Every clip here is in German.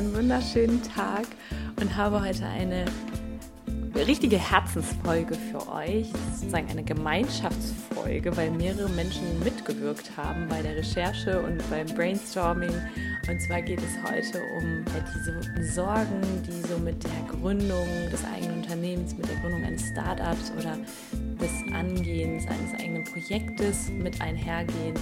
Einen wunderschönen Tag und habe heute eine richtige Herzensfolge für euch, sozusagen eine Gemeinschaftsfolge, weil mehrere Menschen mitgewirkt haben bei der Recherche und beim Brainstorming. Und zwar geht es heute um diese Sorgen, die so mit der Gründung des eigenen Unternehmens, mit der Gründung eines Startups oder des Angehens eines eigenen Projektes mit einhergehen.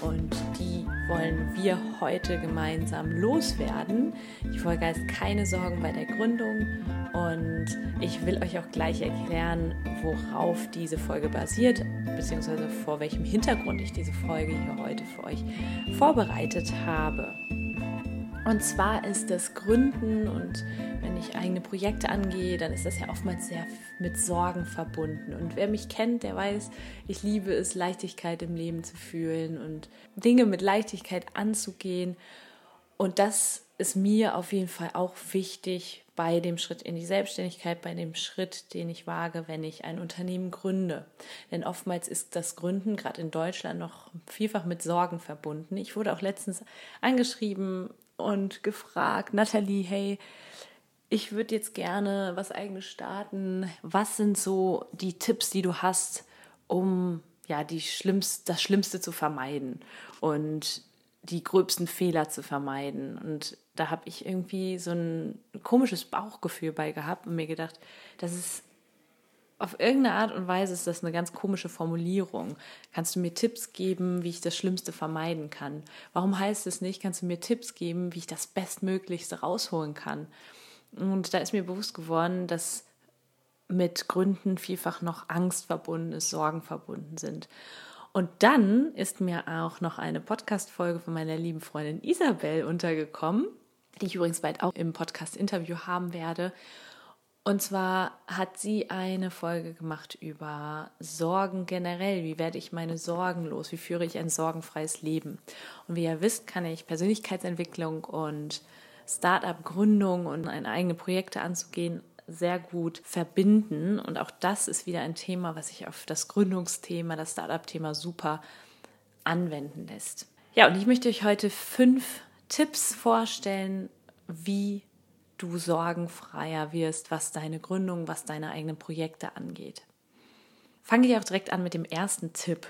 Und die wollen wir heute gemeinsam loswerden. Die Folge heißt keine Sorgen bei der Gründung und ich will euch auch gleich erklären, worauf diese Folge basiert, beziehungsweise vor welchem Hintergrund ich diese Folge hier heute für euch vorbereitet habe. Und zwar ist das Gründen und ich eigene Projekte angehe, dann ist das ja oftmals sehr mit Sorgen verbunden. Und wer mich kennt, der weiß, ich liebe es, Leichtigkeit im Leben zu fühlen und Dinge mit Leichtigkeit anzugehen. Und das ist mir auf jeden Fall auch wichtig bei dem Schritt in die Selbstständigkeit, bei dem Schritt, den ich wage, wenn ich ein Unternehmen gründe. Denn oftmals ist das Gründen gerade in Deutschland noch vielfach mit Sorgen verbunden. Ich wurde auch letztens angeschrieben und gefragt, Nathalie, hey, ich würde jetzt gerne was eigenes starten. Was sind so die Tipps, die du hast, um ja die schlimmst, das Schlimmste zu vermeiden und die gröbsten Fehler zu vermeiden? Und da habe ich irgendwie so ein komisches Bauchgefühl bei gehabt und mir gedacht, das ist auf irgendeine Art und Weise ist das eine ganz komische Formulierung. Kannst du mir Tipps geben, wie ich das Schlimmste vermeiden kann? Warum heißt es nicht, kannst du mir Tipps geben, wie ich das Bestmöglichste rausholen kann? Und da ist mir bewusst geworden, dass mit Gründen vielfach noch Angst verbunden ist, Sorgen verbunden sind. Und dann ist mir auch noch eine Podcast-Folge von meiner lieben Freundin Isabel untergekommen, die ich übrigens bald auch im Podcast-Interview haben werde. Und zwar hat sie eine Folge gemacht über Sorgen generell. Wie werde ich meine Sorgen los? Wie führe ich ein sorgenfreies Leben? Und wie ihr wisst, kann ich Persönlichkeitsentwicklung und Startup-Gründung und eine eigene Projekte anzugehen sehr gut verbinden. Und auch das ist wieder ein Thema, was sich auf das Gründungsthema, das Startup-Thema super anwenden lässt. Ja, und ich möchte euch heute fünf Tipps vorstellen, wie du sorgenfreier wirst, was deine Gründung, was deine eigenen Projekte angeht. Fange ich auch direkt an mit dem ersten Tipp.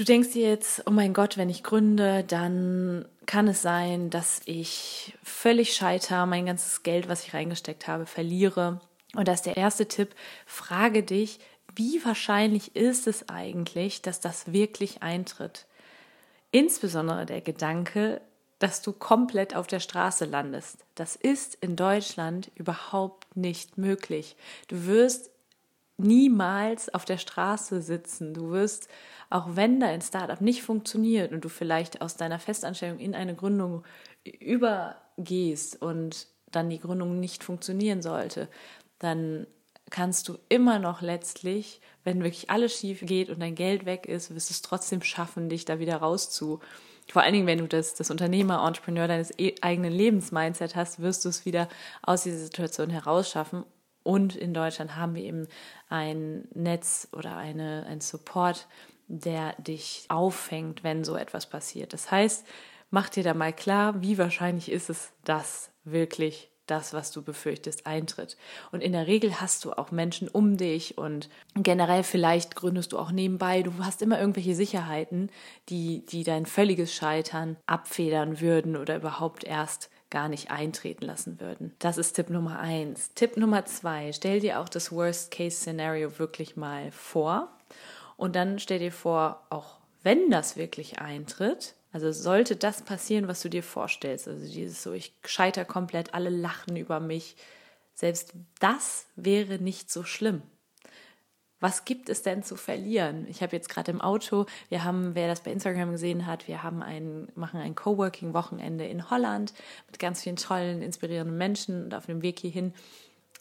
Du denkst dir jetzt, oh mein Gott, wenn ich gründe, dann kann es sein, dass ich völlig scheiter, mein ganzes Geld, was ich reingesteckt habe, verliere. Und das ist der erste Tipp. Frage dich, wie wahrscheinlich ist es eigentlich, dass das wirklich eintritt? Insbesondere der Gedanke, dass du komplett auf der Straße landest. Das ist in Deutschland überhaupt nicht möglich. Du wirst niemals auf der Straße sitzen. Du wirst, auch wenn dein Startup nicht funktioniert und du vielleicht aus deiner Festanstellung in eine Gründung übergehst und dann die Gründung nicht funktionieren sollte, dann kannst du immer noch letztlich, wenn wirklich alles schief geht und dein Geld weg ist, wirst du es trotzdem schaffen, dich da wieder rauszu vor allen Dingen, wenn du das, das Unternehmer, Entrepreneur deines e eigenen Lebensmindset hast, wirst du es wieder aus dieser Situation herausschaffen. Und in Deutschland haben wir eben ein Netz oder eine, ein Support, der dich auffängt, wenn so etwas passiert. Das heißt, mach dir da mal klar, wie wahrscheinlich ist es, dass wirklich das, was du befürchtest, eintritt. Und in der Regel hast du auch Menschen um dich und generell vielleicht gründest du auch nebenbei. Du hast immer irgendwelche Sicherheiten, die, die dein völliges Scheitern abfedern würden oder überhaupt erst gar nicht eintreten lassen würden. Das ist Tipp Nummer eins. Tipp Nummer zwei, stell dir auch das Worst-Case-Szenario wirklich mal vor. Und dann stell dir vor, auch wenn das wirklich eintritt, also sollte das passieren, was du dir vorstellst, also dieses so, ich scheiter komplett, alle lachen über mich, selbst das wäre nicht so schlimm. Was gibt es denn zu verlieren? Ich habe jetzt gerade im Auto, wir haben, wer das bei Instagram gesehen hat, wir haben ein, machen ein Coworking-Wochenende in Holland mit ganz vielen tollen, inspirierenden Menschen und auf dem Weg hierhin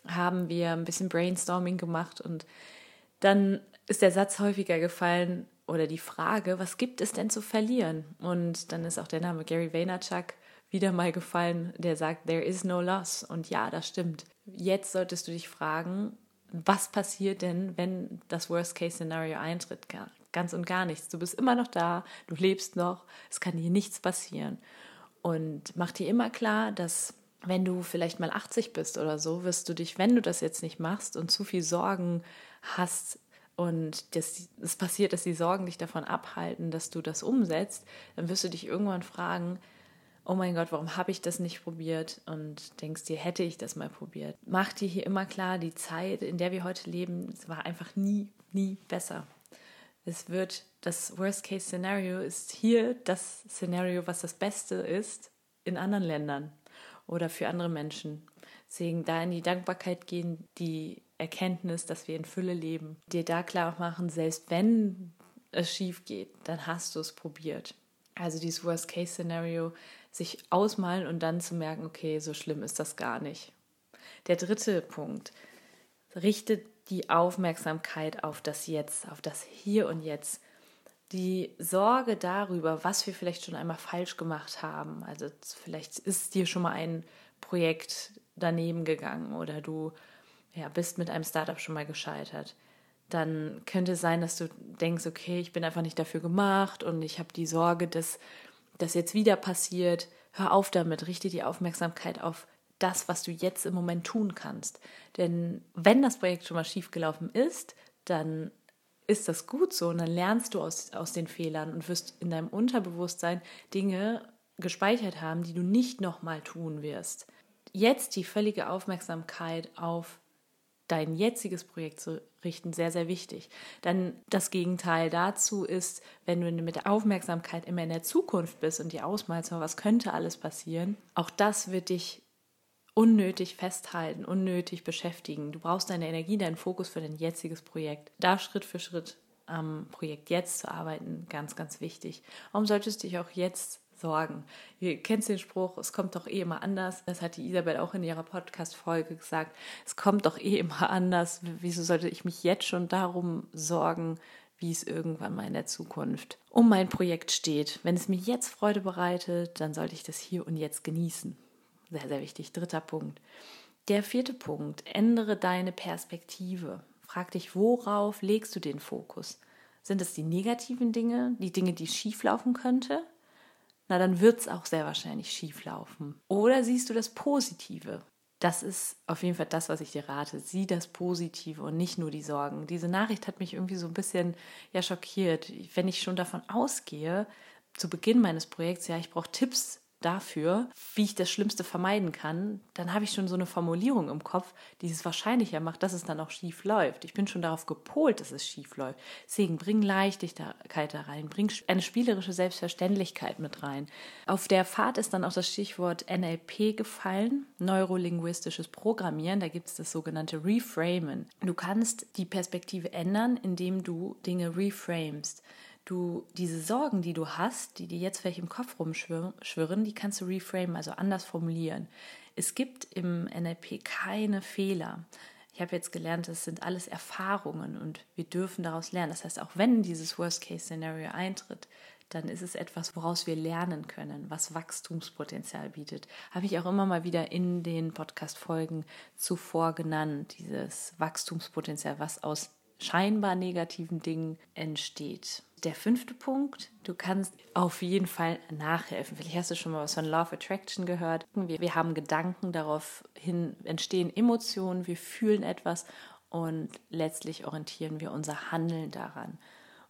haben wir ein bisschen Brainstorming gemacht und dann ist der Satz häufiger gefallen oder die Frage, was gibt es denn zu verlieren? Und dann ist auch der Name Gary Vaynerchuk wieder mal gefallen, der sagt, there is no loss. Und ja, das stimmt. Jetzt solltest du dich fragen, was passiert denn, wenn das Worst-Case-Szenario eintritt? Ganz und gar nichts. Du bist immer noch da, du lebst noch, es kann dir nichts passieren. Und mach dir immer klar, dass wenn du vielleicht mal 80 bist oder so, wirst du dich, wenn du das jetzt nicht machst und zu viel Sorgen hast und es passiert, dass die Sorgen dich davon abhalten, dass du das umsetzt, dann wirst du dich irgendwann fragen, oh mein Gott, warum habe ich das nicht probiert? Und denkst dir, hätte ich das mal probiert. Mach dir hier immer klar, die Zeit, in der wir heute leben, es war einfach nie, nie besser. Es wird, das Worst-Case-Szenario ist hier das Szenario, was das Beste ist in anderen Ländern oder für andere Menschen. Deswegen da in die Dankbarkeit gehen, die Erkenntnis, dass wir in Fülle leben. Dir da klar machen, selbst wenn es schief geht, dann hast du es probiert. Also dieses Worst-Case-Szenario sich ausmalen und dann zu merken, okay, so schlimm ist das gar nicht. Der dritte Punkt, richtet die Aufmerksamkeit auf das Jetzt, auf das Hier und Jetzt. Die Sorge darüber, was wir vielleicht schon einmal falsch gemacht haben. Also vielleicht ist dir schon mal ein Projekt daneben gegangen oder du ja, bist mit einem Startup schon mal gescheitert dann könnte es sein, dass du denkst, okay, ich bin einfach nicht dafür gemacht und ich habe die Sorge, dass das jetzt wieder passiert. Hör auf damit, richte die Aufmerksamkeit auf das, was du jetzt im Moment tun kannst. Denn wenn das Projekt schon mal schiefgelaufen ist, dann ist das gut so und dann lernst du aus, aus den Fehlern und wirst in deinem Unterbewusstsein Dinge gespeichert haben, die du nicht nochmal tun wirst. Jetzt die völlige Aufmerksamkeit auf dein jetziges Projekt zu richten, sehr, sehr wichtig. Dann das Gegenteil dazu ist, wenn du mit der Aufmerksamkeit immer in der Zukunft bist und dir ausmalst, was könnte alles passieren, auch das wird dich unnötig festhalten, unnötig beschäftigen. Du brauchst deine Energie, deinen Fokus für dein jetziges Projekt. Da Schritt für Schritt am Projekt jetzt zu arbeiten, ganz, ganz wichtig. Warum solltest du dich auch jetzt sorgen. Ihr kennt den Spruch, es kommt doch eh immer anders. Das hat die Isabel auch in ihrer Podcast-Folge gesagt. Es kommt doch eh immer anders. Wieso sollte ich mich jetzt schon darum sorgen, wie es irgendwann mal in der Zukunft um mein Projekt steht? Wenn es mir jetzt Freude bereitet, dann sollte ich das hier und jetzt genießen. Sehr, sehr wichtig. Dritter Punkt. Der vierte Punkt. Ändere deine Perspektive. Frag dich, worauf legst du den Fokus? Sind es die negativen Dinge, die Dinge, die schieflaufen könnte? Na dann wird es auch sehr wahrscheinlich schief laufen. Oder siehst du das Positive? Das ist auf jeden Fall das, was ich dir rate. Sieh das Positive und nicht nur die Sorgen. Diese Nachricht hat mich irgendwie so ein bisschen ja schockiert. Wenn ich schon davon ausgehe, zu Beginn meines Projekts, ja, ich brauche Tipps dafür, wie ich das Schlimmste vermeiden kann, dann habe ich schon so eine Formulierung im Kopf, die es wahrscheinlicher macht, dass es dann auch schief läuft. Ich bin schon darauf gepolt, dass es schief läuft. Deswegen bring Leichtigkeit da rein, bring eine spielerische Selbstverständlichkeit mit rein. Auf der Fahrt ist dann auch das Stichwort NLP gefallen, neurolinguistisches Programmieren. Da gibt es das sogenannte Reframen. Du kannst die Perspektive ändern, indem du Dinge reframest du diese Sorgen, die du hast, die dir jetzt vielleicht im Kopf rumschwirren, die kannst du reframen, also anders formulieren. Es gibt im NLP keine Fehler. Ich habe jetzt gelernt, das sind alles Erfahrungen und wir dürfen daraus lernen. Das heißt, auch wenn dieses Worst-Case-Szenario eintritt, dann ist es etwas, woraus wir lernen können, was Wachstumspotenzial bietet. Habe ich auch immer mal wieder in den Podcast-Folgen zuvor genannt, dieses Wachstumspotenzial, was aus scheinbar negativen Dingen entsteht. Der fünfte Punkt, du kannst auf jeden Fall nachhelfen. Vielleicht hast du schon mal was von Love Attraction gehört. Wir, wir haben Gedanken, daraufhin entstehen Emotionen, wir fühlen etwas und letztlich orientieren wir unser Handeln daran.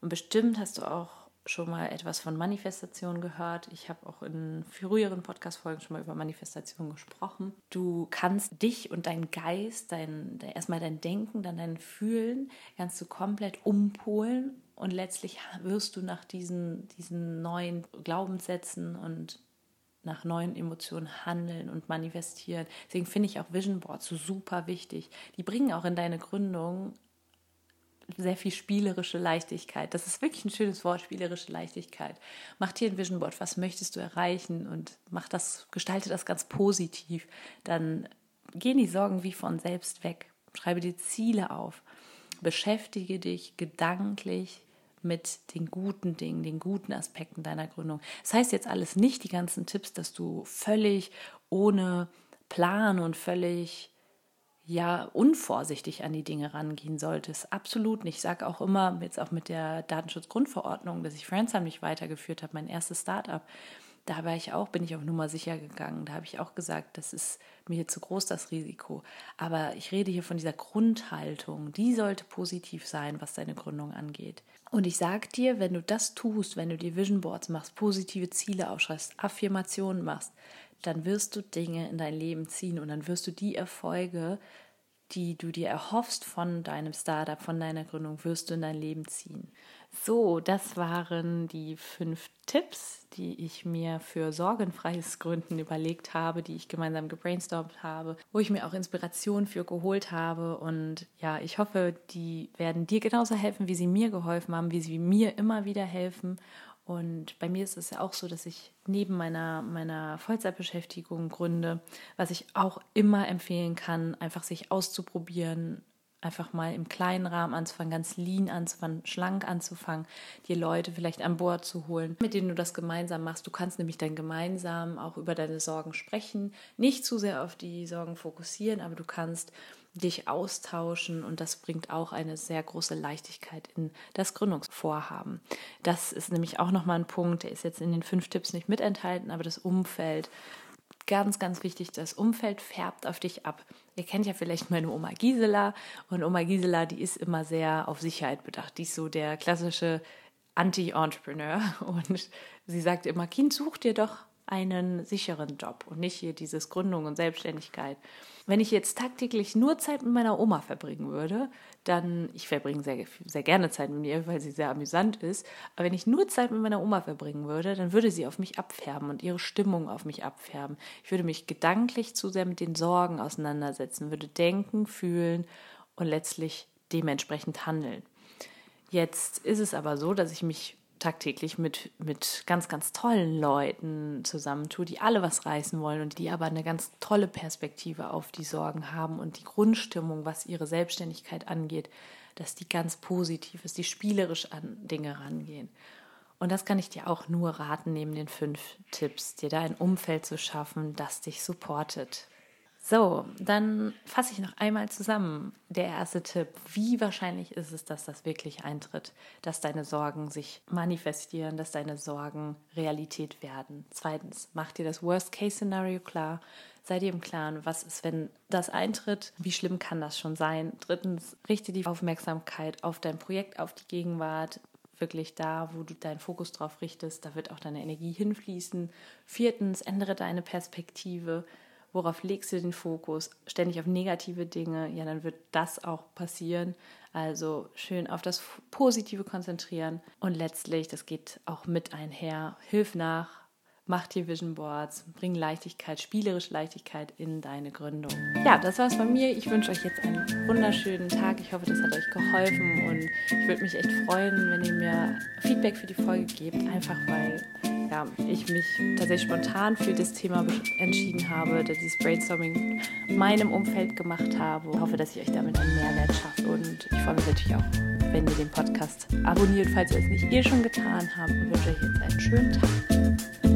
Und bestimmt hast du auch schon mal etwas von Manifestation gehört. Ich habe auch in früheren Podcast-Folgen schon mal über Manifestation gesprochen. Du kannst dich und deinen Geist, dein, erstmal dein Denken, dann dein Fühlen, kannst du komplett umpolen und letztlich wirst du nach diesen, diesen neuen Glaubenssätzen und nach neuen Emotionen handeln und manifestieren. Deswegen finde ich auch Vision Boards so super wichtig. Die bringen auch in deine Gründung sehr viel spielerische Leichtigkeit. Das ist wirklich ein schönes Wort, spielerische Leichtigkeit. Mach dir ein Vision Board, was möchtest du erreichen und mach das, gestalte das ganz positiv. Dann gehen die Sorgen wie von selbst weg. Schreibe dir Ziele auf. Beschäftige dich gedanklich mit den guten Dingen, den guten Aspekten deiner Gründung. Das heißt jetzt alles nicht die ganzen Tipps, dass du völlig ohne Plan und völlig ja unvorsichtig an die Dinge rangehen solltest. Absolut nicht. Ich sage auch immer, jetzt auch mit der Datenschutzgrundverordnung, dass ich Friendsheim nicht weitergeführt habe, mein erstes Startup. Da war ich auch, bin ich auf Nummer sicher gegangen. Da habe ich auch gesagt, das ist mir zu groß das Risiko. Aber ich rede hier von dieser Grundhaltung. Die sollte positiv sein, was deine Gründung angeht. Und ich sage dir, wenn du das tust, wenn du dir Vision Boards machst, positive Ziele aufschreibst, Affirmationen machst, dann wirst du Dinge in dein Leben ziehen und dann wirst du die Erfolge, die du dir erhoffst von deinem Startup, von deiner Gründung, wirst du in dein Leben ziehen. So, das waren die fünf Tipps, die ich mir für sorgenfreies Gründen überlegt habe, die ich gemeinsam gebrainstormt habe, wo ich mir auch Inspiration für geholt habe. Und ja, ich hoffe, die werden dir genauso helfen, wie sie mir geholfen haben, wie sie mir immer wieder helfen. Und bei mir ist es ja auch so, dass ich neben meiner, meiner Vollzeitbeschäftigung gründe, was ich auch immer empfehlen kann, einfach sich auszuprobieren, einfach mal im kleinen Rahmen anzufangen, ganz lean anzufangen, schlank anzufangen, dir Leute vielleicht an Bord zu holen, mit denen du das gemeinsam machst. Du kannst nämlich dann gemeinsam auch über deine Sorgen sprechen, nicht zu sehr auf die Sorgen fokussieren, aber du kannst dich austauschen und das bringt auch eine sehr große Leichtigkeit in das Gründungsvorhaben. Das ist nämlich auch nochmal ein Punkt, der ist jetzt in den fünf Tipps nicht mit enthalten, aber das Umfeld, ganz, ganz wichtig, das Umfeld färbt auf dich ab. Ihr kennt ja vielleicht meine Oma Gisela und Oma Gisela, die ist immer sehr auf Sicherheit bedacht. Die ist so der klassische Anti-Entrepreneur und sie sagt immer, Kind, such dir doch einen sicheren Job und nicht hier dieses Gründung und Selbstständigkeit. Wenn ich jetzt tagtäglich nur Zeit mit meiner Oma verbringen würde, dann, ich verbringe sehr, sehr gerne Zeit mit ihr, weil sie sehr amüsant ist, aber wenn ich nur Zeit mit meiner Oma verbringen würde, dann würde sie auf mich abfärben und ihre Stimmung auf mich abfärben. Ich würde mich gedanklich zu sehr mit den Sorgen auseinandersetzen, würde denken, fühlen und letztlich dementsprechend handeln. Jetzt ist es aber so, dass ich mich tagtäglich mit, mit ganz, ganz tollen Leuten zusammentue, die alle was reißen wollen und die aber eine ganz tolle Perspektive auf die Sorgen haben und die Grundstimmung, was ihre Selbstständigkeit angeht, dass die ganz positiv ist, die spielerisch an Dinge rangehen. Und das kann ich dir auch nur raten, neben den fünf Tipps, dir da ein Umfeld zu schaffen, das dich supportet. So, dann fasse ich noch einmal zusammen. Der erste Tipp. Wie wahrscheinlich ist es, dass das wirklich eintritt, dass deine Sorgen sich manifestieren, dass deine Sorgen Realität werden? Zweitens, mach dir das Worst-Case-Szenario klar. Sei dir im Klaren, was ist, wenn das eintritt? Wie schlimm kann das schon sein? Drittens, richte die Aufmerksamkeit auf dein Projekt, auf die Gegenwart wirklich da, wo du deinen Fokus drauf richtest, da wird auch deine Energie hinfließen. Viertens, ändere deine Perspektive worauf legst du den Fokus? Ständig auf negative Dinge, ja, dann wird das auch passieren. Also schön auf das Positive konzentrieren und letztlich, das geht auch mit einher, hilf nach, mach dir Vision Boards, bring Leichtigkeit, spielerische Leichtigkeit in deine Gründung. Ja, das war's von mir. Ich wünsche euch jetzt einen wunderschönen Tag. Ich hoffe, das hat euch geholfen und ich würde mich echt freuen, wenn ihr mir Feedback für die Folge gebt, einfach weil ja, ich mich tatsächlich spontan für das Thema entschieden habe, dieses Brainstorming meinem Umfeld gemacht habe. Ich hoffe, dass ich euch damit einen Mehrwert schaffe und ich freue mich natürlich auch, wenn ihr den Podcast abonniert, falls ihr es nicht eh schon getan habt und wünsche euch jetzt einen schönen Tag.